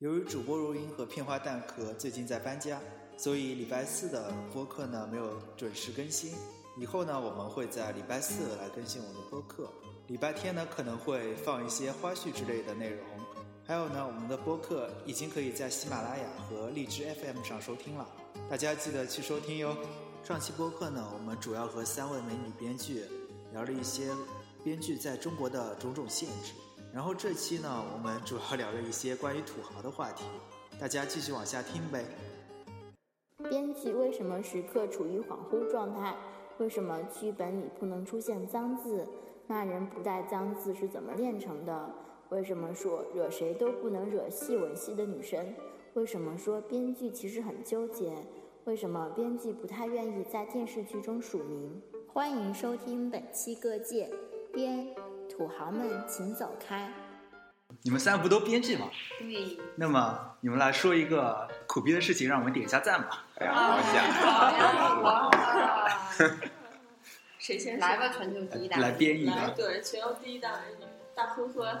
由于主播如音和片花蛋壳最近在搬家，所以礼拜四的播客呢没有准时更新。以后呢，我们会在礼拜四来更新我们的播客。礼拜天呢，可能会放一些花絮之类的内容。还有呢，我们的播客已经可以在喜马拉雅和荔枝 FM 上收听了，大家记得去收听哟。上期播客呢，我们主要和三位美女编剧聊了一些编剧在中国的种种限制。然后这期呢，我们主要聊了一些关于土豪的话题，大家继续往下听呗。编剧为什么时刻处于恍惚状态？为什么剧本里不能出现脏字？骂人不带脏字是怎么练成的？为什么说惹谁都不能惹戏文戏的女神？为什么说编剧其实很纠结？为什么编剧不太愿意在电视剧中署名？欢迎收听本期各界编。土豪们，请走开！你们三不都编剧吗？对。那么你们来说一个苦逼的事情，让我们点一下赞吧。哎呀，我讲。谁先来吧？全球第一大来编一个。对，全球第一大美女大呵呵。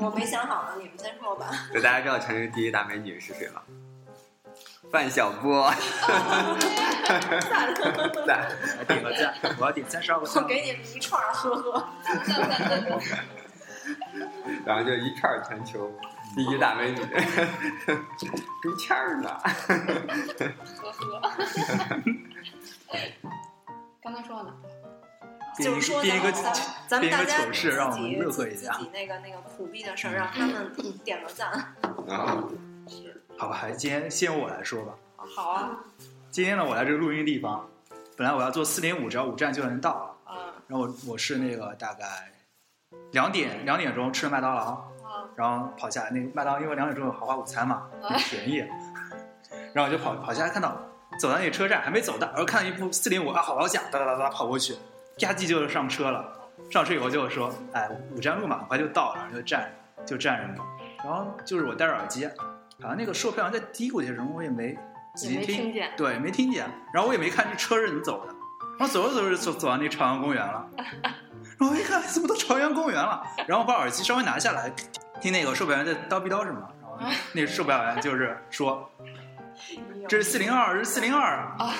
我没想好呢，你们先说吧。对，大家知道全球第一大美女是谁吗？范小波。赞赞，点个赞！我要点三十二个赞。我给你们一串呵呵。然后就一串全球第一大美女，中签儿呢。呵呵。刚才说到哪？就是说编一个咱们大家糗事，让我们乐一下。自己那个那个苦逼的事儿，让他们点个赞。啊，是。好吧，今天先由我来说吧。好啊。今天呢，我来这个录音地方，本来我要坐四点五，只要五站就能到了。啊。然后我我是那个大概两点两点钟吃的麦当劳，然后跑下来那个麦当劳，因为两点钟有豪华午餐嘛，很便宜。然后我就跑跑下来，看到走到那个车站还没走到，然后看到一部四零五啊，好老响，哒哒哒哒跑过去，吧唧就上车了。上车以后就说，哎，五站路嘛，很快就到了，然后就站就站着嘛。然后就是我戴着耳机，好像那个售票员在嘀咕些什么，我也没。仔细听见，对，没听见。然后我也没看这车是怎么走的。然后走着走着走走到那朝阳公园了。然后我一看，怎么到朝阳公园了？然后把耳机稍微拿下来，听那个售票员在叨逼叨什么。然后那 个售票员就是说：“这是四零二，是四零二。”啊！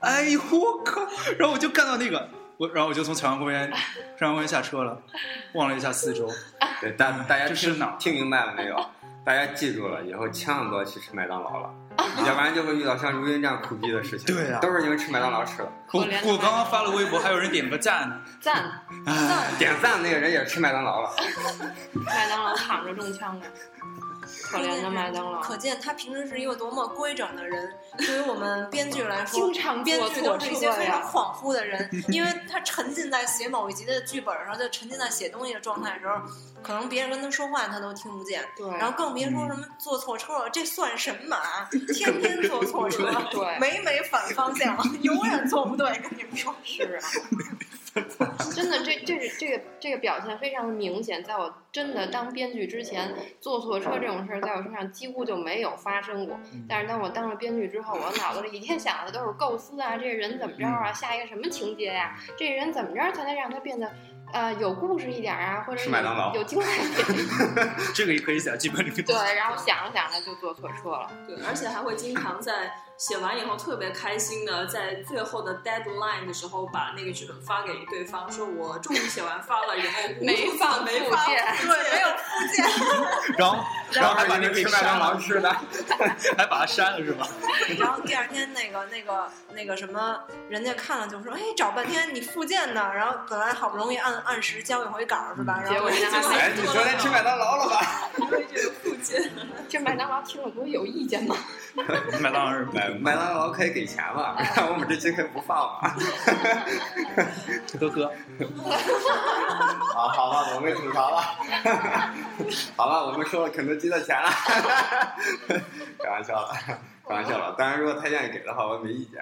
哎呦我靠！然后我就看到那个我，然后我就从朝阳公园朝阳公园下车了，望了一下四周。对，大大家听听明白了没有？大家记住了，以后千万不要去吃麦当劳了。要不然就会遇到像如今这样苦逼的事情。对呀，都是因为吃麦当劳吃的。我我刚刚发了微博，还有人点个赞呢。赞，赞，点赞那个人也是吃麦当劳了。麦当劳躺着中枪的。可怜的麦当劳，可见他平时是一个多么规整的人。对于我们编剧来说，经常编剧都是一些非常恍惚的人，因为他沉浸在写某一集的剧本上，就沉浸在写东西的状态的时候，可能别人跟他说话他都听不见。对，然后更别说什么坐错车了，这算什么？天天坐错车，对，每每反方向，永远坐不对。跟你们说，是啊。真的，这这是这个这个表现非常的明显。在我真的当编剧之前，坐错车这种事儿在我身上几乎就没有发生过。但是当我当了编剧之后，我脑子里一天想的都是构思啊，这个人怎么着啊，下一个什么情节呀，这个人怎么着才能让他变得呃有故事一点啊，或者是有精彩一点。这个也可以写剧本里面。对，然后想着想着就坐错车了。对，而且还会经常在。写完以后特别开心的，在最后的 deadline 的时候把那个剧本发给对方，说我终于写完发了，以后没发没发，对，没有附件。然后，然后还把那个吃麦当劳吃的，还把它删了是吧？然后第二天那个那个那个什么，人家看了就说，哎，找半天你附件呢？然后本来好不容易按按时交一回稿是吧？结果结果哎，你昨天吃麦当劳了吧？因为这个附近，这麦当劳听了不会有意见吗？麦当劳是麦麦当劳可以给钱嘛？我们这期可以不放嘛？呵呵。好，好了，我们吐槽了。好了，我们收了肯德基的钱了。开玩笑了，开玩笑了。当然，如果他愿意给的话，我没意见。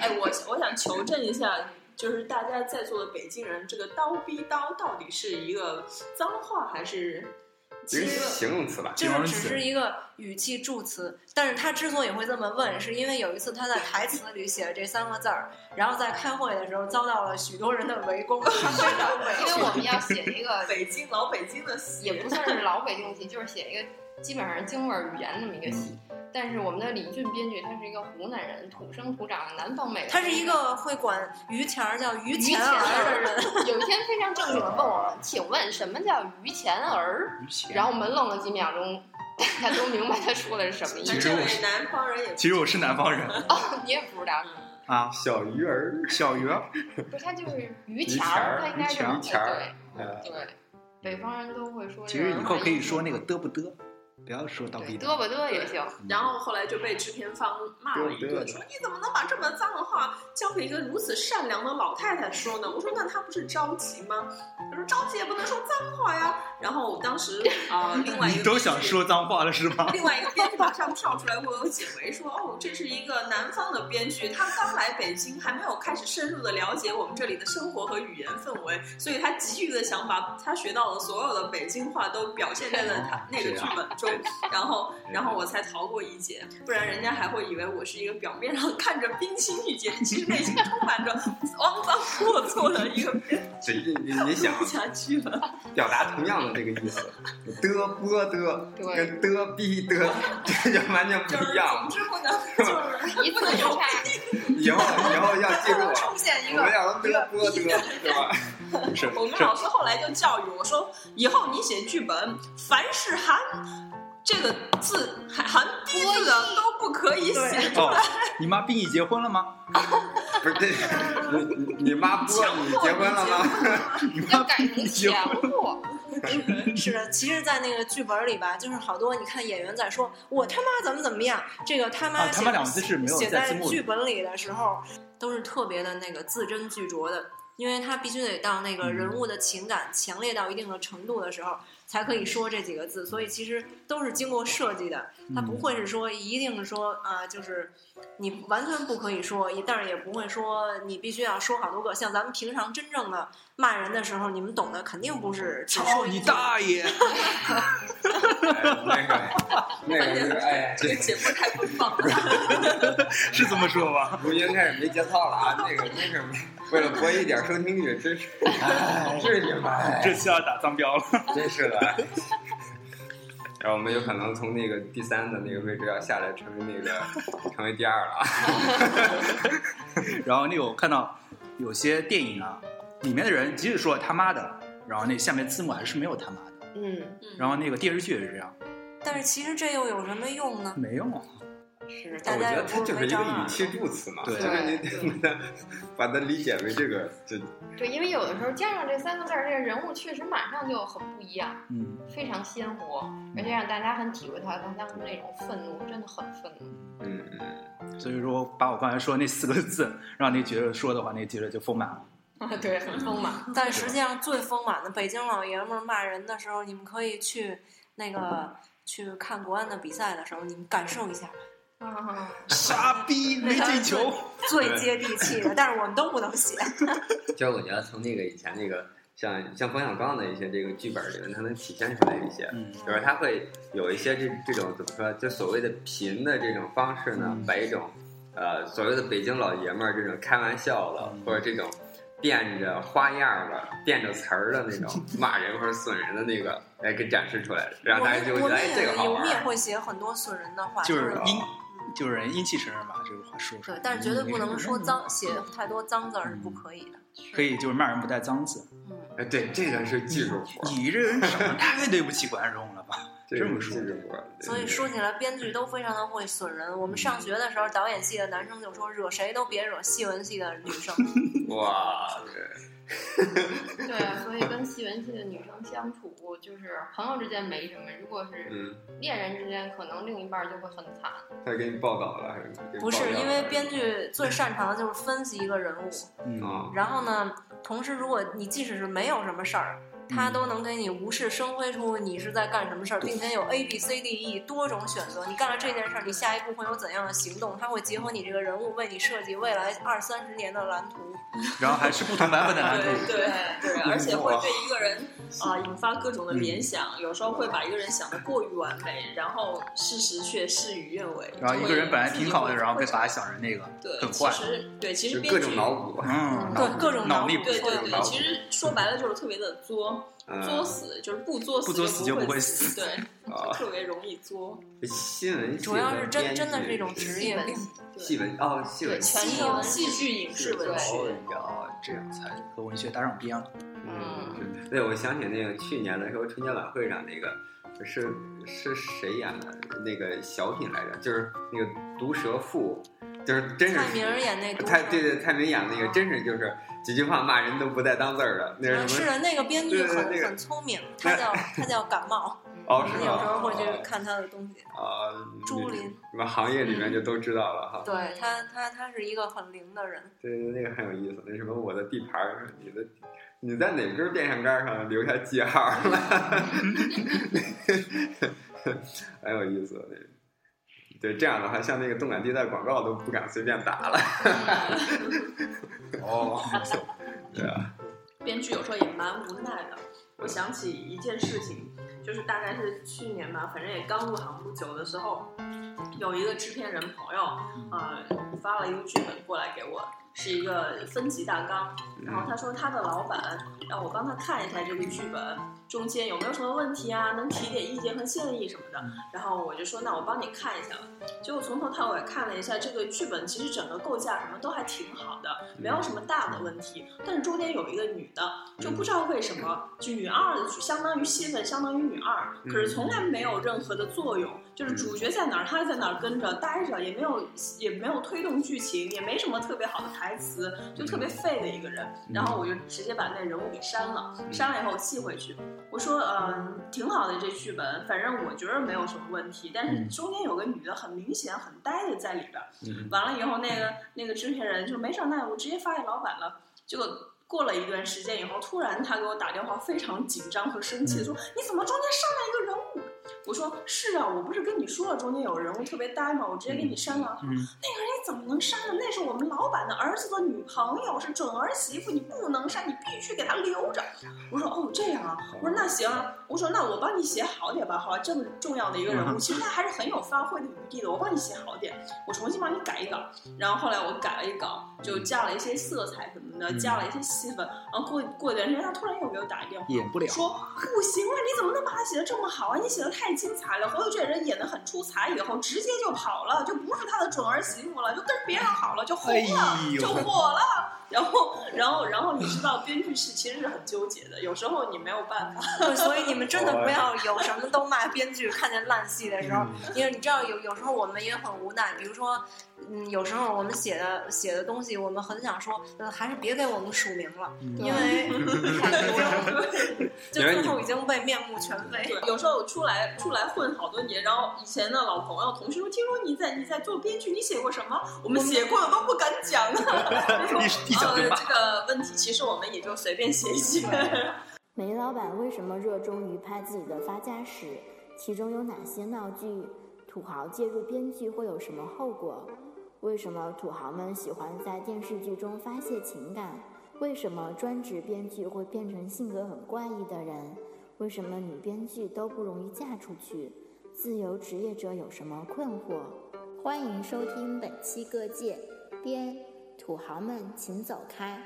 哎，我我想求证一下，就是大家在座的北京人，这个“刀逼刀”到底是一个脏话还是？一个形容词吧，就是只是一个语气助词。但是他之所以会这么问，是因为有一次他在台词里写了这三个字儿，然后在开会的时候遭到了许多人的围攻。因为我们要写一个北京老北京的，也不算是老北京戏，就是写一个基本上京味儿语言那么一个戏。但是我们的李俊编剧他是一个湖南人，土生土长的南方美人。他是一个会管于钱儿叫于于钱钱儿的 人。有一天非常正经的问我们：“请问什么叫于钱儿？”然后我们愣了几秒钟，大家都明白他说的是什么意思。那这位南方人也其实我是南方人哦，你也不知道是吗？啊，小鱼儿，小鱼儿，不是，他就是于于钱钱儿儿，他应该是于钱儿对北方人都会说其。实以后可以说那个嘚不嘚，不要说倒逼嘚吧嘚也行。然后后来就被制片方骂了一顿，说你怎么能把这么脏的话交给一个如此善良的老太太说呢？我说那她不是着急吗？他说着急也不能说脏话呀。然后当时啊、呃 另外一个你都想说脏话了是吗？另外一个编剧马上跳出来为我解围，说：“哦，这是一个南方的编剧，他刚来北京，还没有开始深入的了解我们这里的生活和语言氛围，所以他急于的想把他学到的所有的北京话都表现在了他那个剧本中，然后，然后我才逃过一劫，不然人家还会以为我是一个表面上看着冰清玉洁，其实内心充满着肮脏龌龊的一个编这你你你想不下去了。表达同样的这个意思，的波的跟的逼的，这就完全不 就是一样总。之不能就是一字之差，以后以后要记住 出啊，现一个我们要的波的，对吧？是我们老师后来就教育我说，以后你写剧本，凡是含这个字含含“逼”字的都不可以写出哦来。，你妈逼你结婚了吗？不是这，你你你妈逼你结婚了吗？你要妈改成强迫。是的，其实，在那个剧本里吧，就是好多你看演员在说“我他妈怎么怎么样”，这个他妈写、啊他妈两个字是没有写在剧本里的时候，都是特别的那个字斟句酌的，因为他必须得到那个人物的情感强烈到一定的程度的时候，才可以说这几个字，所以其实都是经过设计的，他不会是说一定是说啊、就是你完全不可以说，也但是也不会说你必须要说好多个，像咱们平常真正的骂人的时候，你们懂的肯定不是只操你大爷！那个那个是哎呀，这个节目太奔放了。是这么说吧？如今开始没节操了啊！那个真是为了博一点收听率，真是 是你们，哎这次要打脏标了。真是的。然后我们有可能从那个第三的那个位置要下来，成为那个成为第二了啊。然后那个我看到有些电影啊，里面的人即使说他妈的，然后那下面字幕还是没有他妈的。嗯，然后那个电视剧也是这样，但是其实这又有什么用呢？没用。是我觉大家有得它就是一个语气助词嘛，对就是你把它把它理解为这个，就对，因为有的时候加上这三个字儿，这个人物确实马上就很不一样，嗯，非常鲜活，而且让大家很体会到他当时那种愤怒，真的很愤怒。嗯嗯，所以说把我刚才说那四个字让那角色说的话，那角色就丰满了。对，很丰满。但实际上最丰满的北京老爷们儿骂人的时候，你们可以去那个去看国安的比赛的时候，你们感受一下，啊，傻逼没进球。最接地气的。但是我们都不能写，其实我觉得从那个以前那个像像冯小刚的一些这个剧本里面，它能体现出来一些，就是他会有一些这这种怎么说，就所谓的贫的这种方式呢，把一种呃所谓的北京老爷们儿这种开玩笑的或者这种变着花样的、变着词儿的那种骂人或者损人的那个，来，给展示出来，让我大家就会觉得哎这个好玩。我们也会写很多损人的话，就是是阴，就是人阴气沉沉把这个话说出来。，对但是绝对不能说脏，写太多脏字儿是不可以的。可以就是骂人不带脏字。嗯，哎，对，这个是技术活，你这人长得太对不起观众了吧？这么说所以说起来，编剧都非常的会损人。我们上学的时候，导演系的男生就说惹谁都别惹戏文系的女生。哇，对，对啊，所以跟戏文系的女生相处，就是朋友之间没什么，如果是嗯，恋人之间，可能另一半就会很惨。他给你报道了还是不是？因为编剧最擅长的就是分析一个人物，嗯，啊，然后呢，同时如果你即使是没有什么事儿，他都能给你无事生非出你是在干什么事儿，并且有 A B C D E 多种选择。你干了这件事儿，你下一步会有怎样的行动？他会结合你这个人物，为你设计未来二三十年的蓝图。然后还是不同版本的蓝图。对对对，而且会对一个人啊、引发各种的联想，有时候会把一个人想的过于完美，然后事实却事与愿违。然后一个人本来挺好的，然后被把他想想成那个对，很坏。其实对，其实就各种脑补。嗯，对各种脑脑力对对对，其实说白了就是特别的作。嗯作死，就是不作死不作死就不不会死，对，哦特别容易作。新闻主要是真真的是一种职业病。戏文哦，戏文对全系译文戏剧、影视文哦学，要，这样才和文学搭上边了。嗯，对，我想起那个去年的时候春节晚会上那个是是谁演的那个小品来着？就是那个毒舌妇，就是真是蔡明演那毒舌蔡对对蔡明演那个真是就是几句话骂人都不带当字儿的，那嗯，是什么？是的，那个编剧很很聪明，他叫 他叫感冒，哦，是吗？有时候会去哦看他的东西。啊，朱琳，什么行业里面就都知道了哈。对他，他他是一个很灵的人。对对，那个很有意思。那什么，我的地盘儿，你的，你在哪根电线杆上留下记号了？很有意思。那个，对，这样的话，像那个动感地带广告都不敢随便打了。哦，对啊，编剧有时候也蛮无奈的。我想起一件事情，就是大概是去年吧，反正也刚入行不久的时候，有一个制片人朋友，呃，发了一个剧本过来给我，是一个分级大纲，然后他说他的老板让我帮他看一下这个剧本中间有没有什么问题啊，能提点意见和建议什么的。然后我就说那我帮你看一下吧。结果从头到尾看了一下这个剧本，其实整个构架什么都还挺好的，没有什么大的问题。但是中间有一个女的，就不知道为什么，就女二的相当于戏份相当于女二，可是从来没有任何的作用，就是主角在哪儿，她在哪儿跟着待着，也没有也没有推动剧情，也没什么特别好的台词，就特别废的一个人。然后我就直接把那人物给删了，删了以后我寄回去，我说嗯、挺好的这剧本，反正我觉得没有什么问题，但是中间有个女的很明显很呆的在里边完了以后，那个那个制片人就没事儿，那我直接发给老板了。结果过了一段时间以后，突然他给我打电话，非常紧张和生气，说你怎么中间上来一个人物？我说是啊，我不是跟你说了中间有人物特别呆吗？我直接给你删了。他说嗯那个人你怎么能删呢？那是我们老板的儿子的女朋友，是准儿媳妇，你不能删，你必须给他留着。我说哦这样啊，我说那行啊，我说那我帮你写好点吧，好吧，这么重要的一个人物，其实他还是很有发挥的余地的，我帮你写好点，我重新帮你改一稿。然后后来我改了一稿，就加了一些色彩什么的，加了一些戏份。然后过过一段时间，他突然又给我打一电话，演不了。说不行啊，你怎么能把他写的这么好啊？你写的太精彩了。回头这人演的很出彩，以后直接就跑了，就不是他的准儿媳妇了，就跟别人好了，就红了，哎就火了。然后，然后，然后你知道，编剧是其实是很纠结的，有时候你没有办法。对，所以你们真的不要有什么都骂编剧，看见烂戏的时候，因为你知道有有时候我们也很无奈，比如说，嗯，有时候我们写的写的东西，我们很想说，呃，还是别给我们署名了，因为 太多了，就最后已经被面目全非。对，有时候出来出来混好多年，然后以前的老朋友、同学说，听说你在你在做编剧，你写过什么？我们写过的都不敢讲 一一讲就骂呃这个问题，其实我们也就随便写一写。煤老板为什么热衷于拍自己的发家史？其中有哪些闹剧？土豪介入编剧会有什么后果？为什么土豪们喜欢在电视剧中发泄情感？为什么专职编剧会变成性格很怪异的人？为什么女编剧都不容易嫁出去？自由职业者有什么困惑？欢迎收听本期《各界编土豪们请走开》。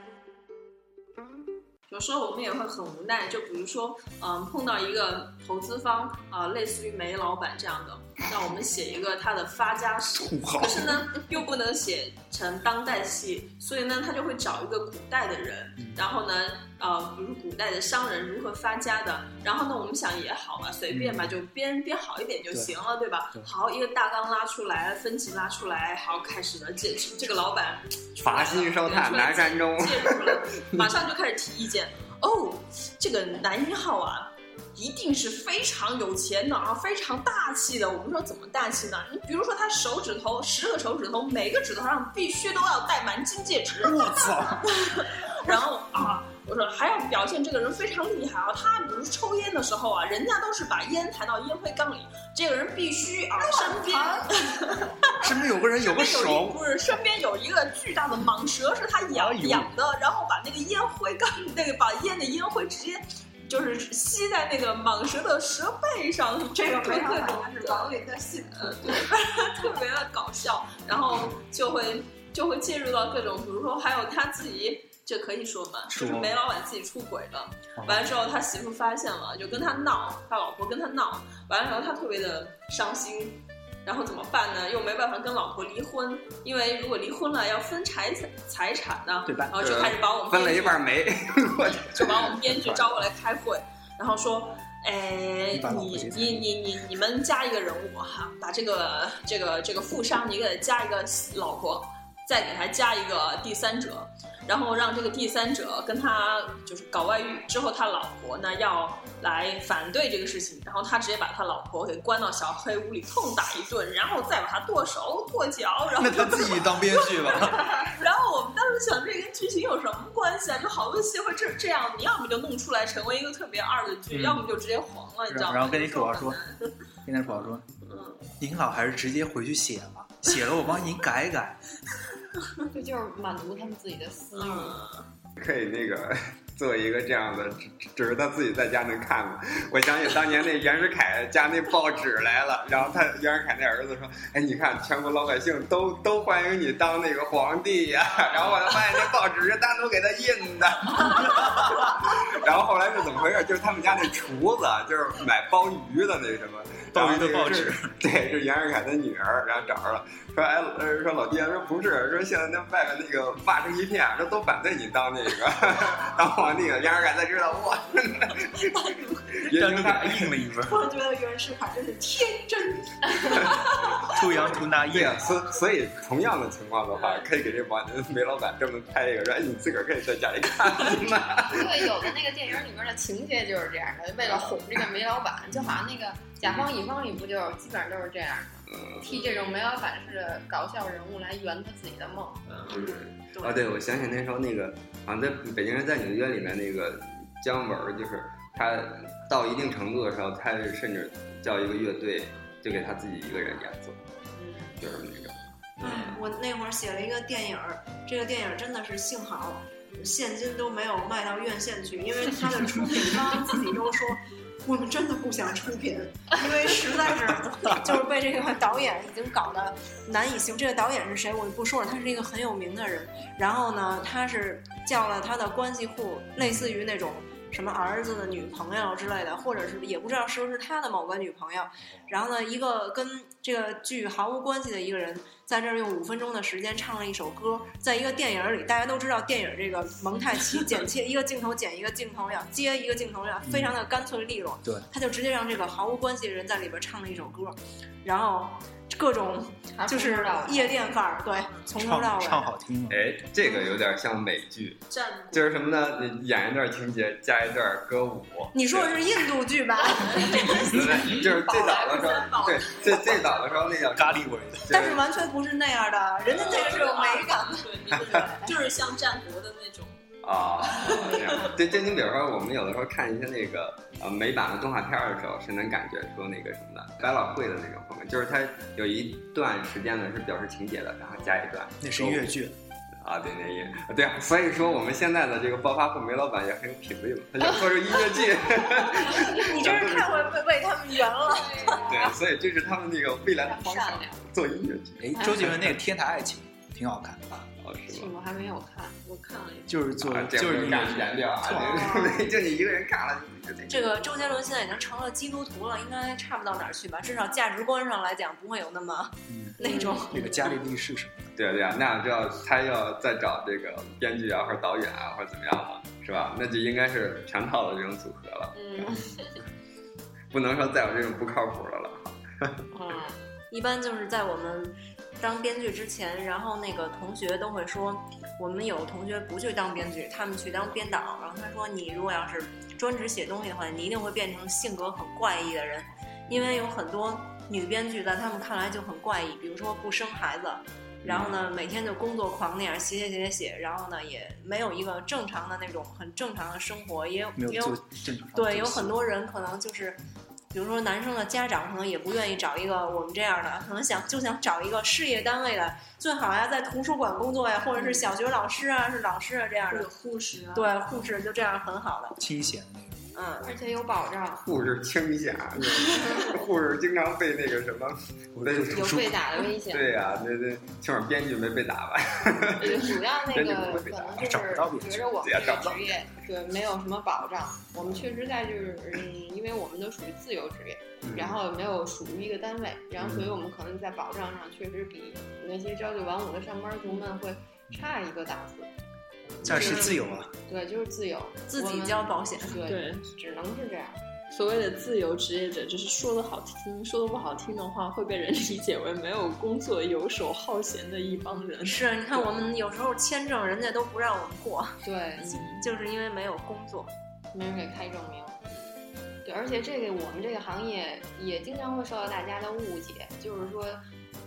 有时候我们也会很无奈，就比如说，嗯，碰到一个投资方啊、类似于煤老板这样的，让我们写一个他的发家史，可是呢，又不能写成当代戏，所以呢，他就会找一个古代的人，然后呢，呃，比如古代的商人如何发家的，然后呢，我们想也好嘛，随便吧，就编编好一点就行了，对吧对？好，一个大纲拉出来，分级拉出来，好，开始了，这这个老板 伐薪烧炭南山中介入了，马上就开始提意见。哦，这个男一号啊，一定是非常有钱的啊，非常大气的。我们说怎么大气呢？你比如说他手指头十个手指头，每个指头上必须都要戴满金戒指。我操！然后啊，我说还要表现这个人非常厉害啊。他比如抽烟的时候啊，人家都是把烟弹到烟灰缸里，这个人必须啊身边 身边有个人有个手，不是身边有一个巨大的蟒蛇，是他养、哎养的，然后把那个烟灰缸那个把烟的烟灰直接就是吸在那个蟒蛇的蛇背上，这个各各种是王林的信徒。呃对，特别的搞笑，然后就会就会介入到各种，比如说还有他自己。这可以说吗？就是煤老板自己出轨了，哦完了之后他媳妇发现了，就跟他闹，他老婆跟他闹，完了之后他特别的伤心。然后怎么办呢？又没办法跟老婆离婚，因为如果离婚了要分财产财产呢，对吧然后就开始把我们分了一半煤，我就把我们编剧 招过来开会，然后说，哎你你你你你们加一个人物哈，把这个这个这个富商你给他加一个老婆，再给他加一个第三者，然后让这个第三者跟他就是搞外遇之后，他老婆呢要来反对这个事情，然后他直接把他老婆给关到小黑屋里痛打一顿，然后再把他剁手剁脚，然后那他自己当编剧吧。然后我们当时想，这跟剧情有什么关系啊？就好多戏会这这样，你要么就弄出来成为一个特别二的剧，嗯要么就直接黄了，你知道吗？然后跟你主要说跟他主要说，嗯，您老，还是直接回去写吧，写了我帮您改改。这就是满足他们自己的私欲。可以那个做一个这样的，只只是他自己在家能看的。我想起当年那袁世凯家那报纸来了，然后他袁世凯那儿子说：“哎，你看全国老百姓都都欢迎你当那个皇帝呀、然后我发现那报纸是单独给他印的。然后后来是怎么回事？就是他们家那厨子，就是买鲍鱼的那什么。鲍鱼的报纸，对，是袁世凯的女儿，然后找着了，说哎，呃说老爹，说不是，说现在那外面那个骂成一片，说都反对你当那个 当皇帝了。袁世凯才知道，哇，也单独给许他他印了一份，突然觉得袁世凯真是天真。图洋图那印。对啊，所所以同样的情况的话，可以给这王煤老板专门拍一个，说哎，你自个儿可以在家里看嘛。对，有的那个电影里面的情节就是这样的，为了哄这个煤老板，就好像那个甲方乙方里不就基本上都是这样的，嗯替这种煤老板式的搞笑人物来圆他自己的梦。啊，对，我想起那时候那个，好像在《北京人在纽约》里面那个姜文儿，就是他到一定程度的时候，他甚至叫一个乐队，就给他自己一个人演奏，嗯，就是那种。嗯我那会儿写了一个电影儿，这个电影儿真的是幸好现金都没有卖到院线去，因为他的出品方自己都说。我们真的不想出品，因为实在是就是被这个导演已经搞得难以行。这个导演是谁我就不说了，他是一个很有名的人。然后呢，他是叫了他的关系户，类似于那种什么儿子的女朋友之类的，或者是也不知道是不是他的某个女朋友。然后呢，一个跟这个剧毫无关系的一个人，在这儿用五分钟的时间唱了一首歌，在一个电影里，大家都知道电影这个蒙太奇 剪切，一个镜头剪一个镜头要接一个镜头要非常的干脆利落。对，他就直接让这个毫无关系的人在里边唱了一首歌，然后各种就是夜店范儿，对，从头到尾。唱好听了。哎，这个有点像美剧，战就是什么呢？你演一段情节，加一段歌舞。你说的是印度剧吧？对就是最早的时候，对，最最早的时候那叫咖喱味的，但是完全不是那样的，人家这个是有美感的。就是像战国的那种。啊，这样。对，就你比如说，我们有的时候看一些那个呃美版的动画片儿的时候，是能感觉出那个什么的百老汇的那种风格，就是它有一段时间呢是表示情节的，然后加一段那是音乐剧。啊，对，那音对啊，所以说我们现在的这个暴发户梅老板也很有品位嘛，他就做出音乐剧，你真是太会为 为他们圆了。对，所以这是他们那个未来的方向。做音乐剧哎，周杰伦那个《天台爱情》挺好看的，哦，是吗？我还没有看，我看了一下，就是做就是不敢音乐剧。研究啊，就你一个人看了，就这这个周杰伦现在已经成了基督徒了，应该差不到哪儿去吧？至少价值观上来讲，不会有那么嗯，那种。那个伽利利是什么？对啊对啊，那就要他要再找这个编剧啊，或者导演啊，或者怎么样了，是吧？那就应该是全套的这种组合了，嗯不能说再有这种不靠谱的了。嗯，一般就是在我们当编剧之前，然后那个同学都会说，我们有同学不去当编剧，他们去当编导。然后他说，你如果要是专职写东西的话，你一定会变成性格很怪异的人，因为有很多女编剧在他们看来就很怪异，比如说不生孩子。然后呢，每天就工作狂那样写写写写写，然后呢，也没有一个正常的那种很正常的生活，也有也有。对，有很多人可能就是，比如说男生的家长可能也不愿意找一个我们这样的，可能想就想找一个事业单位的，最好呀在图书馆工作呀，或者是小学老师啊，是老师啊这样的或者，护士啊，对，护士就这样很好的。清闲那种。嗯，而且有保障，护士倾下，护士经常被那个什么，我在有被打的危险。对呀、那那起码编剧没被打吧？主要那个可能就是觉着我们这个职业对没有什么保障。我们确实在就是嗯，因为我们都属于自由职业，然后也没有属于一个单位，然后所以我们可能在保障上确实比那些朝九晚五的上班族们会差一个档次。但是自由啊，对，就是自由，自己交保险。对，对，只能是这样。所谓的自由职业者，就是说的好听，说的不好听的话，会被人理解为没有工作、游手好闲的一帮人。是，你看我们有时候签证，人家都不让我们过，对，就是因为没有工作。没人给开证明。对，而且这个我们这个行业也经常会受到大家的误解，就是说，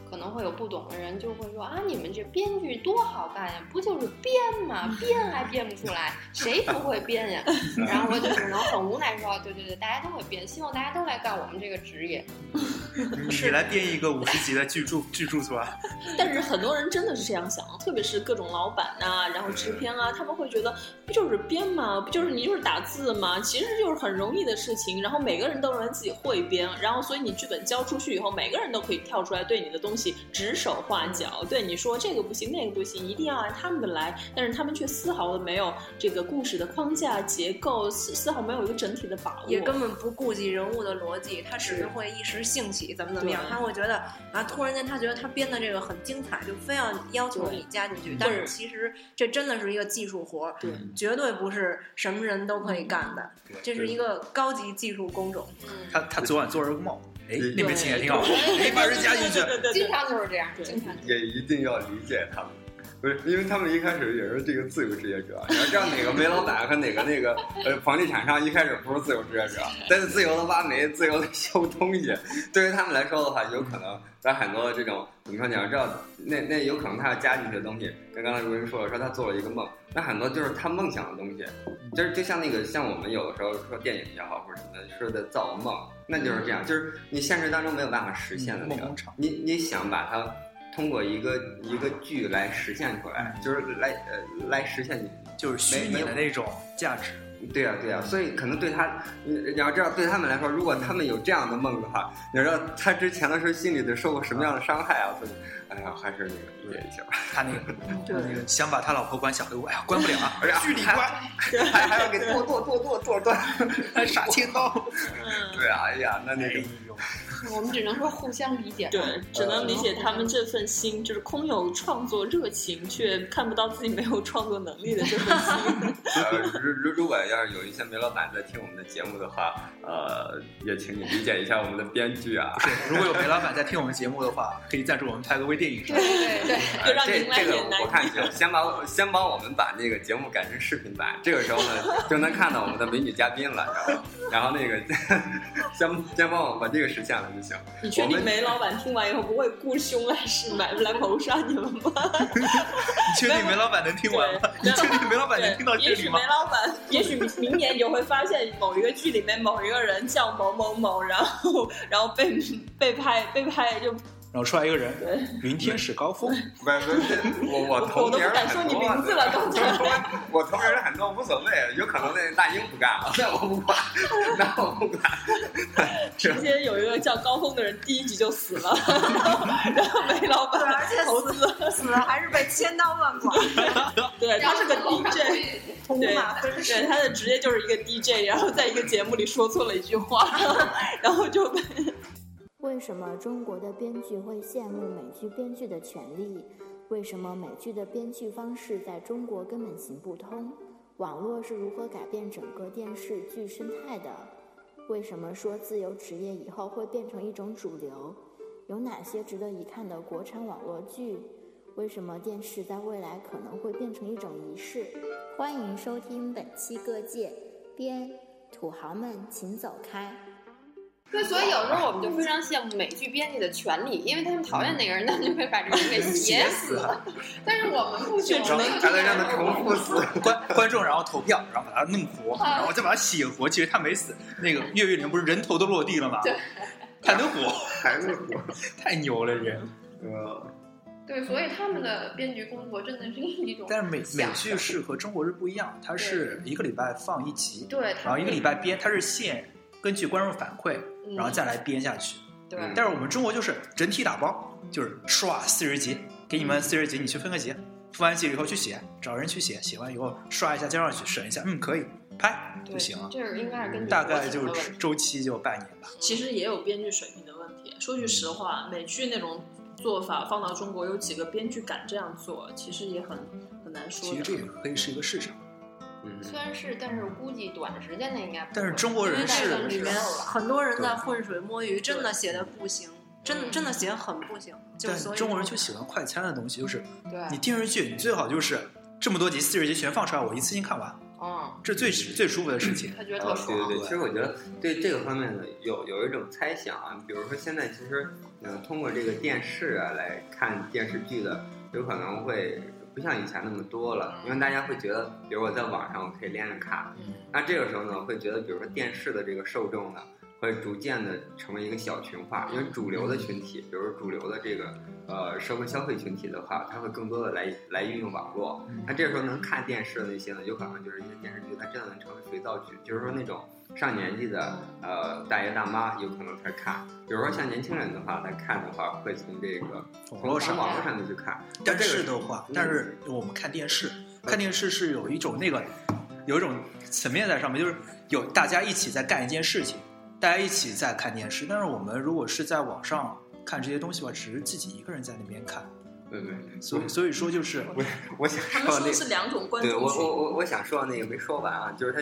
可能会有不懂的人就会说啊，你们这编剧多好干呀，不就是编吗？编还编不出来，谁不会编呀？然后我就只能很无奈说，对对对，大家都会编，希望大家都来干我们这个职业。你来编一个五十集的巨著巨著是吧，但是很多人真的是这样想，特别是各种老板呐、然后制片啊，他们会觉得不就是编吗？不就是你就是打字吗？其实就是很容易的事情。然后每个人都认为自己会编，然后所以你剧本交出去以后，每个人都可以跳出来对你的东西指手画脚，对你说这个不行，那个不行，一定要按他们的来。但是他们却丝毫的没有这个故事的框架结构，丝丝毫没有一个整体的把握。也根本不顾及人物的逻辑，他只是是会一时兴起，怎么怎么样，他会觉得啊，突然间他觉得他编的这个很精彩，就非要要求你加进去。但是其实这真的是一个技术活，对绝对不是什么人都可以干的，这是一个高级技术工种。他他昨晚做了个梦，哎，那边情也挺好，对哎，把人加进去，经，常就是这样，经常。也一定要理解他们。不是，因为他们一开始也是这个自由职业者，你要知道哪个煤老板和哪个那个呃房地产商一开始不是自由职业者，但是自由的挖煤、自由的修东西，对于他们来说的话，有可能在很多这种怎么说，你要知道，那那有可能他要加进去的东西，跟刚才如云说了，说他做了一个梦，那很多就是他梦想的东西，就是就像那个像我们有的时候说电影也好或者什么的，说的造梦，那就是这样，就是你现实当中没有办法实现的那个你你想把它通过一个一个剧来实现出来，就是来呃来实现你。就是虚拟的那种价值。对呀、对呀、所以可能对他，你你要知道，对他们来说，如果他们有这样的梦的话，你知道他之前的时候心里得受过什么样的伤害啊？所以，哎呀，还是那个理解一下吧。他那个 他那个想把他老婆关小黑屋，哎呀，关不了啊，哎呀剧里关，还还要给剁剁剁剁剁断，还杀千刀。嗯，对啊，哎呀，那那哎个呦，我们只能说互相理解。对，只能理解他们这份心，就是空有创作热情，却看不到自己没有创作能力的这份心。呃，如如如果要是有一些煤老板在听我们的节目的话，呃，也请你理解一下我们的编剧啊。是，如果有煤老板在听我们节目的话，可以赞助我们拍个微电影。对对对，呃就让这您来这个我看行先把先帮我们把那个节目改成视频版，这个时候呢就能看到我们的美女嘉宾了，然后然后那个 先先帮我把这个实现了你确定我们煤老板听完以后不会雇凶来是买来谋杀你们吗？你确定梅老板能听完吗？你确定梅老板能听到这里吗也许梅？老板，也许明年你就会发现某一个剧里面某一个人叫某某某，然后 然后被被拍被拍就然后出来一个人，对，云天使高峰，不是不是，我我我头名儿都不敢说很多你名字了刚才 我头名儿很多无所谓，有可能那大英不干了，那我不管，那我不管。直接有一个叫高峰的人第一集就死了，然后然后煤老板而且投资，死了还是被千刀万剐，对他是个 DJ。对。对，他的职业就是一个 DJ，然后在一个节目里说错了一句话，然后就被为什么中国的编剧会羡慕美剧编剧的权利？为什么美剧的编剧方式在中国根本行不通？网络是如何改变整个电视剧生态的？为什么说自由职业以后会变成一种主流？有哪些值得一看的国产网络剧？为什么电视在未来可能会变成一种仪式？欢迎收听本期各界编土豪们请走开。对，所以有时候我们就非常羡慕美剧编辑的权利，因为他们讨厌哪个人，他们就会把这个人给写死。但是我们不行，只能还得让他重复死。观观众然后投票，然后把他弄活，然后再把他写活。其实他没死，那个月月里面不是人头都落地了吗？对，他能活，还是活，太牛了人。呃，对，所以他们的编剧工作真的是一种但是美美剧是和中国是不一样，它是一个礼拜放一集，对，然后一个礼拜编，它是现根据观众反馈，嗯然后再来编下去。对，但是我们中国就是整体打包，就是刷四十集，给你们四十集，你去分个集，分完集以后去写，找人去写，写完以后刷一下交上去，审一下，嗯，可以拍就行了。这是应该是根据大概就是周期就半年吧。其实也有编剧水平的问题。说句实话，美剧那种做法放到中国，有几个编剧敢这样做，其实也很很难说。其实这也可以是一个市场，嗯，虽然是，但是我估计短时间内应该不会。但是中国人是那个里面很多人在浑水摸鱼，真的写的不行，真的真的写的很不行。就但所以中国人就喜欢快餐的东西，就是对，你电视剧，你最好就是这么多集，四十集全放出来，我一次性看完，嗯，这最最舒服的事情。他觉得呃特爽。对对对，其实我觉得对这个方面呢，有有一种猜想啊，比如说现在其实，呃，通过这个电视啊来看电视剧的，有可能会不像以前那么多了，因为大家会觉得，比如我在网上我可以连着看，嗯。那这个时候呢，会觉得，比如说电视的这个受众呢，会逐渐的成为一个小群化，因为主流的群体，比如主流的这个呃社会消费群体的话，它会更多的来来运用网络。那这时候能看电视的那些呢，有可能就是一些电视剧，它真的能成为肥皂剧，就是说那种上年纪的呃大爷大妈有可能才看，比如说像年轻人的话，他看的话会从这个网络上从网络上面去看。但这个是的话，但是我们看电视，看电视是有一种那个有一种层面在上面，就是有大家一起在干一件事情，大家一起在看电视。但是我们如果是在网上看这些东西的话，只是自己一个人在那边看，对对，所以所以说就是我 我想他们说的那是两种观对我众群。我我我想说的那个没说完啊，就是它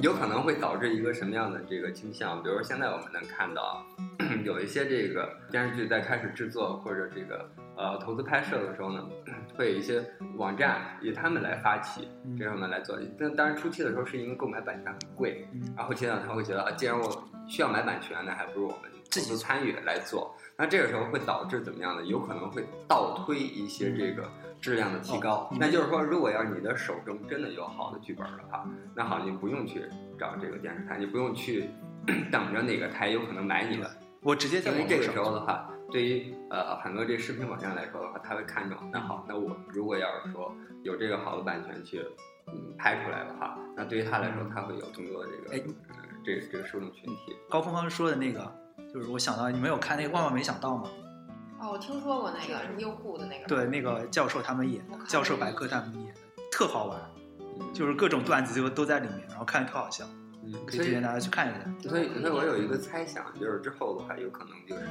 有可能会导致一个什么样的这个倾向？比如说现在我们能看到 有一些这个电视剧在开始制作或者这个呃投资拍摄的时候呢，会有一些网站以他们来发起，嗯这样呢来做。但当然初期的时候是因为购买版权很贵，嗯然后后期呢他会觉得啊，既然我需要买版权，的还不如我们自己参与来做。那这个时候会导致怎么样呢？有可能会倒推一些这个质量的提高。哦那就是说，如果要是你的手中真的有好的剧本的话，那好，你不用去找这个电视台，你不用去 等着哪个台有可能买你的，我直接在因为这个时候的话，对于呃很多这视频网站来说的话，他会看重。那好，那我如果要是说有这个好的版权去嗯拍出来的话，那对于他来说，他会有更多的这个这个这个受众群体。高峰刚说的那个，就是我想到你们有看那个《万万没想到》吗？哦，我听说过那个优酷的那个。对，那个教授他们演的教授百科他们演的，特好玩，就是各种段子就都在里面，然后看着特好笑，嗯，可以推荐大家去看一下。所以，所以我有一个猜想，就是之后的话，有可能就是，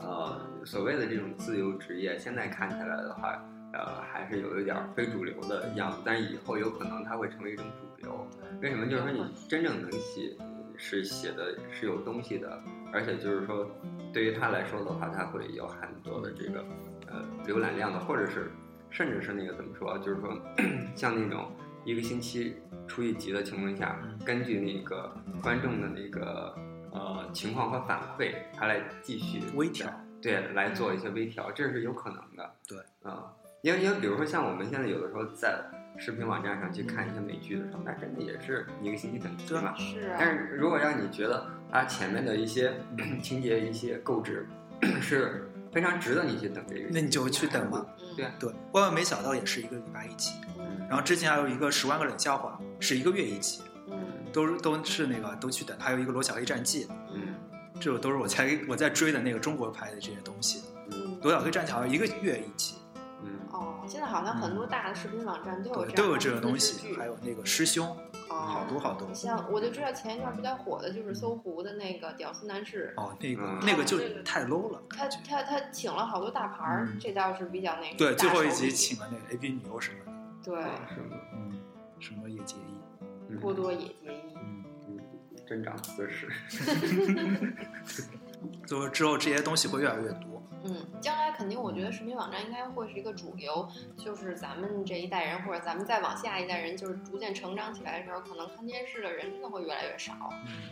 呃，所谓的这种自由职业，现在看起来的话，呃，还是有一点儿非主流的样子，但是以后有可能它会成为一种主流。为什么？就是说你真正能写，是写的是有东西的，而且就是说，对于他来说的话，他会有很多的这个呃浏览量的，或者是甚至是那个怎么说，就是说像那种一个星期出一集的情况下，根据那个观众的那个呃情况和反馈，他来继续微调，对，来做一些微调，这是有可能的。对，啊、因为因为比如说像我们现在有的时候在视频网站上去看一些美剧的时候，那真的也是一个星期等级对啊嘛。是啊。但是如果让你觉得它前面的一些 情节、一些构置 是非常值得你去等这个，那你就去等嘛。嗯对啊对，万万没想到也是一个礼拜一集，嗯然后之前还有一个十万个冷笑话，是一个月一集，嗯都都是那个都去等，还有一个罗小黑战记，嗯这种都是我在我在追的那个中国拍的这些东西。嗯罗小黑战记好像一个月一集，嗯哦，现在好像很多大的视频网站都有对，这都有这个东西，还有那个师兄，哦好多好多。像我就知道前一段比较火的就是搜狐的那个《屌丝男士》，哦，那个嗯那个就太 low 了，他。他他请了好多大牌儿，嗯这倒是比较那个。对，最后一集请了那个 A B 女优什么的，对是吗？嗯，什么也结衣，嗯波多野结衣。嗯，嗯，真长姿势。就之后这些东西会越来越多。嗯，将来肯定，我觉得视频网站应该会是一个主流，就是咱们这一代人，或者咱们再往下一代人，就是逐渐成长起来的时候，可能看电视的人真的会越来越少。嗯，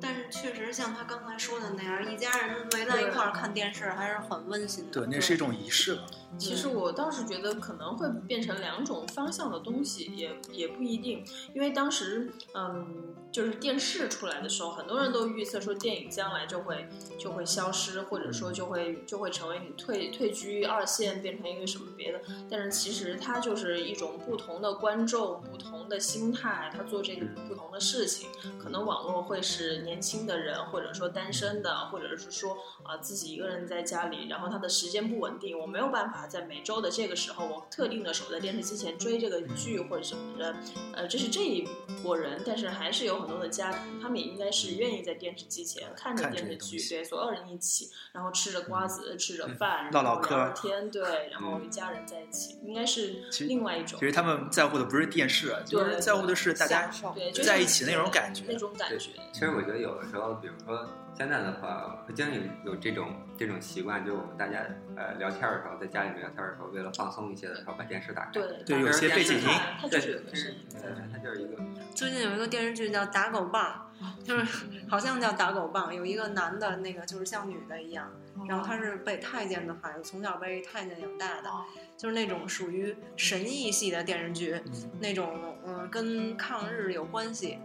但是确实像他刚才说的那样，一家人围在一块儿看电视还是很温馨的。对，那是一种仪式了。其实我倒是觉得可能会变成两种方向的东西，也也不一定，因为当时嗯，就是电视出来的时候，很多人都预测说电影将来就会就会消失，或者说就会就会成为你退退居二线，变成一个什么别的。但是其实它就是一种不同的观众、不同的心态，他做这个不同的事情。可能网络会是年轻的人，或者说单身的，或者是说啊、自己一个人在家里，然后他的时间不稳定，我没有办法在每周的这个时候，我特定的守在电视机前追这个剧或者什么的。呃，这是这一波人，但是还是有很多的家庭，他们也应该是愿意在电视机前看着电视剧，对，所有人一起，然后吃着瓜子，吃着饭，唠唠嗑聊天，对，然后一家人在一起，应该是其实另外一种其。实他们在乎的不是电视，就是对在乎的是大家对，就在一起那种感觉那种感觉。其实我觉得有的时候，比如说现在的话，会经常有有这种这种习惯，就是我们大家呃聊天的时候，在家里面聊天的时候，为了放松一些的时候，把电视打开。对对有些背景音它对，就是有个声音。对，它就是一个最近有一个电视剧叫《打狗棒》，就是 好像叫打狗棒，有一个男的，那个就是像女的一样，然后他是被太监的孩子，从小被太监养大的，就是那种属于神异系的电视剧，那种嗯跟抗日有关系，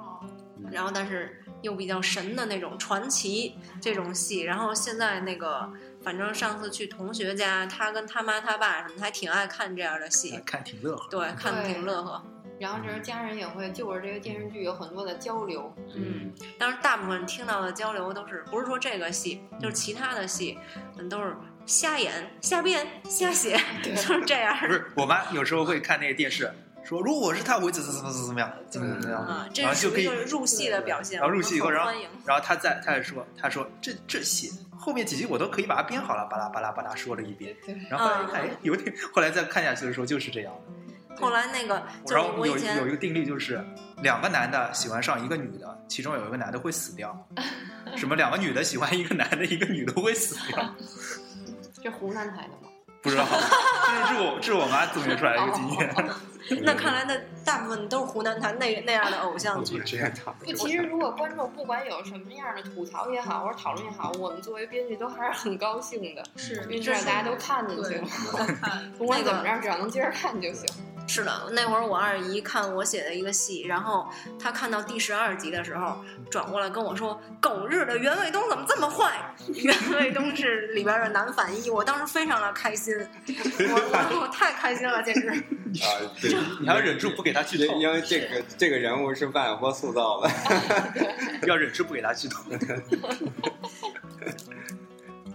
然后但是又比较神的那种传奇这种戏，然后现在那个。反正上次去同学家，他跟他妈他爸什么的还挺爱看这样的戏，看挺乐呵。对，看的挺乐呵。然后这时候家人也会就着这个电视剧有很多的交流，嗯，但是大部分听到的交流都是不是说这个戏，就是其他的戏，嗯，都是瞎演、瞎编、瞎写，就是这样不是，我妈有时候会看那个电视，说如果我是他，我会怎怎怎么怎么样，怎么怎么样，啊，这然后就可以入戏的表现，然后入戏以后，然后。然后他在他再说，他说这这戏后面几集我都可以把它编好了，巴拉巴拉巴拉说了一遍，然后后来一看，哎，有点，后来再看下去的时候就是这样。后来那个然后有有一个定律就是，两个男的喜欢上一个女的，其中有一个男的会死掉。什么两个女的喜欢一个男的，一个女的会死掉？这湖南台的吗？不知道，这是我这是我妈总结出来的一个经验。那看来那大部分都是湖南台那那样的偶像剧。这样的。不，其实如果观众不管有什么样的吐槽也好，或者讨论也好，我们作为编剧都还是很高兴的，是因为至少大家都看进去对了。。不管怎么着，只要能接着看就行。是的，那会儿我二姨看我写的一个戏，然后她看到第十二集的时候，转过来跟我说：“狗日的，袁卫东怎么这么坏？”袁卫东是里边的男反一，我当时非常的开心，我我我太开心了，简直。啊，对，你还要忍住不给他剧透因，因为这个这个人物是万晓波塑造的。要忍住不给他剧透。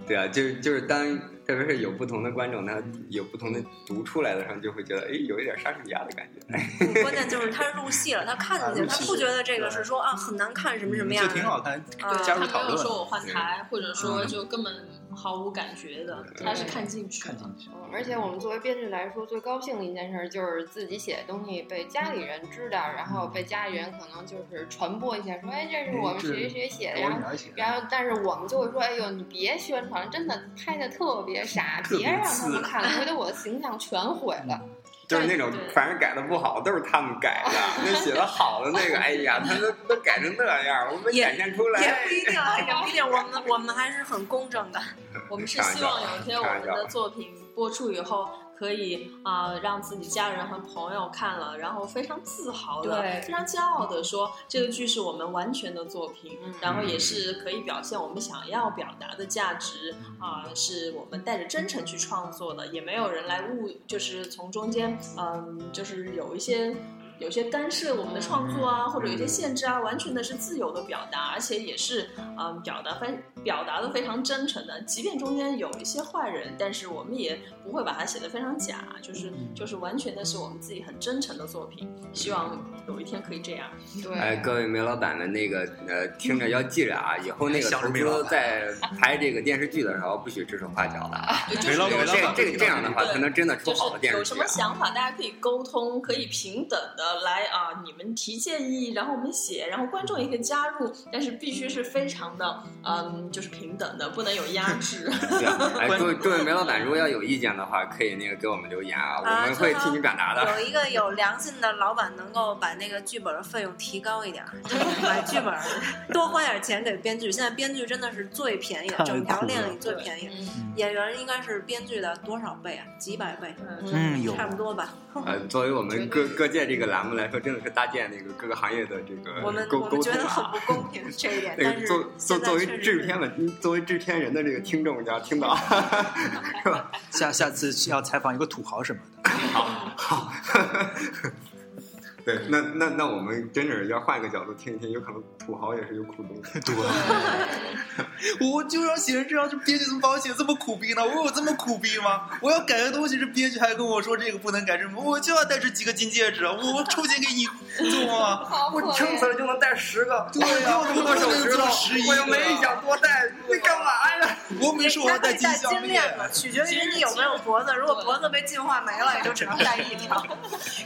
对啊，就是就是当特别是有不同的观众，他有不同的读出来的时候，就会觉得哎，有一点莎士比亚的感觉。关键就是他入戏了，他看进去，他不觉得这个是说啊很难看什么什么样就，挺好看，啊加入他讨论。没有说我换台，或者说就根本毫无感觉的，他是看进去了。看进去，嗯而且我们作为编剧来说，最高兴的一件事就是自己写的东西被家里人知道，然后被家里人可能就是传播一下，说哎，这是我们谁谁谁写的，然后然后，但是我们就会说：“哎呦，你别宣传，真的拍的特别傻，别别让他们看了，回头我的形象全毁了。就是那种反正改的不好，都是他们改的。那写的好的那个，哎呀，他都都改成那样，我们也展现出来。也不一定啊，也不一定，我们我们还是很公正的。我们是希望有一天我们的作品播出以后，可以啊、让自己家人和朋友看了，然后非常自豪的、非常骄傲的说，这个剧是我们完全的作品，嗯然后也是可以表现我们想要表达的价值啊、是我们带着真诚去创作的，也没有人来误，就是从中间嗯，就是有一些。有些干涉我们的创作啊，或者有一些限制啊，完全的是自由的表达，而且也是嗯表达非表达的非常真诚的。即便中间有一些坏人，但是我们也不会把它写的非常假，就是就是完全的是我们自己很真诚的作品。希望有一天可以这样。对，哎，各位梅老板们，那个呃，听着要记着啊，以后那个想着投煤老板资在拍这个电视剧的时候，不许指手画脚的啊。对，就没了是有这个这个这样的话，对才能真的出好的电视剧、啊。有什么想法，大家可以沟通，可以平等的来啊，你们提建议，然后我们写，然后观众也可以加入，但是必须是非常的，嗯，就是平等的，不能有压制。对啊，哎，各位各位梅老板，如果要有意见的话，可以那个给我们留言啊，我啊们会替你表达的。有一个有良心的老板能够把那个剧本的费用提高一点儿，买剧本 多花点钱给编剧。现在编剧真的是最便宜整条链里最便宜。演员应该是编剧的多少倍啊？几百倍，嗯有差不多吧。呃，作为我们各各界这个栏目来说，真的是搭建那个各个行业的这个我们沟沟我们觉得很通啊。不公平这一点，但是那个作作现在作为确实是制片的，作为制片人的这个听众，你要听到，是吧？下下次要采访一个土豪什么的。好，好。对，那那那我们真的要换个角度听一听，有可能土豪也是有苦衷的。对，我就让写成这样，这编剧怎么把我写这么苦逼呢？我有这么苦逼吗？我要改个东西，这编剧还跟我说这个不能改，这个我就要戴这几个金戒指，我出钱给你做吗？我撑死了就能戴十个，对呀我就这么多手指头我就11个我又没想多戴，你干嘛呀？我没说我要戴金项金链取决于你有没有脖子。如果脖子被进化没了，也就只能戴一条。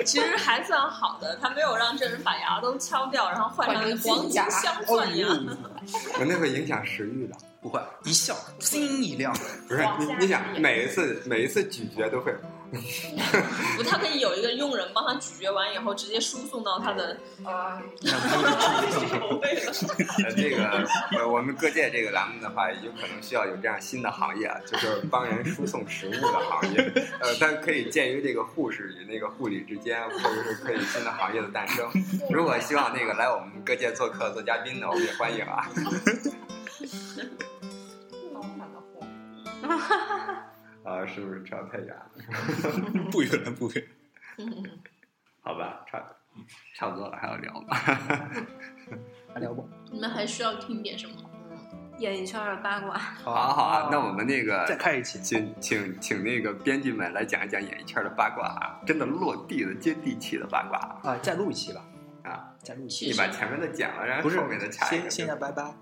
其实还算好的，他没有让这人把牙都敲掉，然后换成黄金镶钻牙。我那会影响食欲的。不会，一笑心一亮。不是你，你想每一次每一次咀嚼都会，不，他可以有一个佣人帮他咀嚼完以后，直接输送到他的啊，这个呃，我们各界这个栏目的话，有可能需要有这样新的行业，啊，就是帮人输送食物的行业。呃，但可以鉴于这个护士与那个护理之间，或者是可以新的行业的诞生。如果希望那个来我们各界做客做嘉宾的，我们也欢迎啊。啊，是不是差太远了？不远了，不远。好吧，差差不多了，还要聊吗？还聊不？你们还需要听点什么？演艺圈的八卦，好啊，好啊，那我们那个再开一期。请请请那个编辑们来讲一讲演艺圈的八卦啊，真的落地的、接地气的八卦啊，再录一期吧。啊！再录一期。你把前面的剪了，然后后面的掐一个。先先一下拜拜。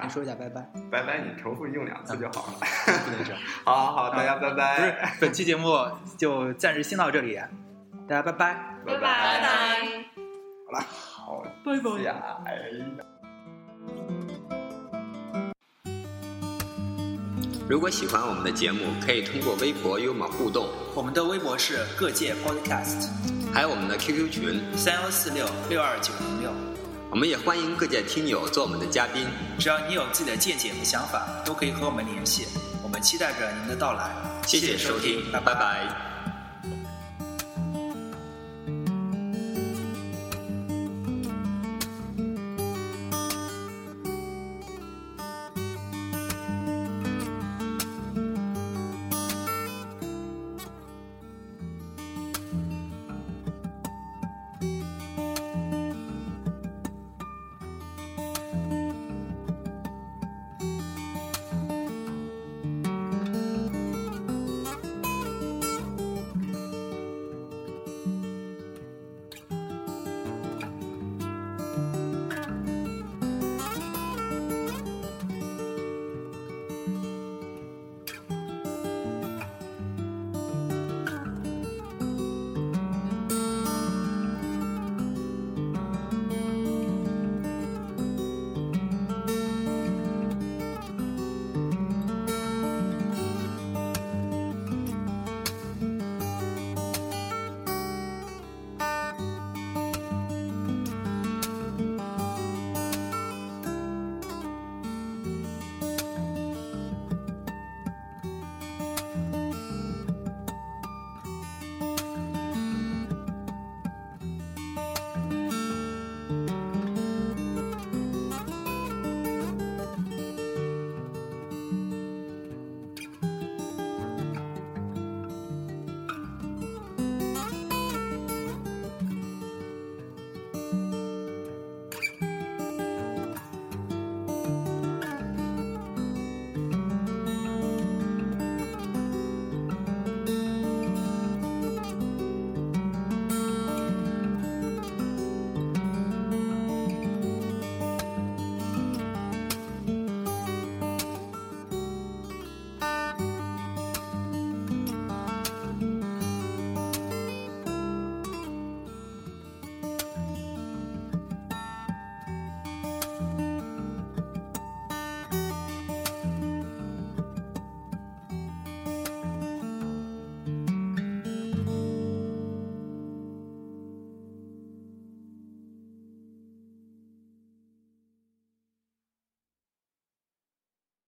你说一下拜拜。拜拜，你重复用两次就好了。不能这样。好好好，大家拜拜。不是，本期节目就暂时先到这里，大家拜拜。拜拜拜。好了，好，拜拜。呀，哎呀。如果喜欢我们的节目，可以通过微博与我们互动。我们的微博是各界 Podcast，还有我们的 QQ 群三幺四六六二九零六。我们也欢迎各界听友做我们的嘉宾。只要你有自己的见解和想法，都可以和我们联系。我们期待着您的到来。谢谢收听，拜拜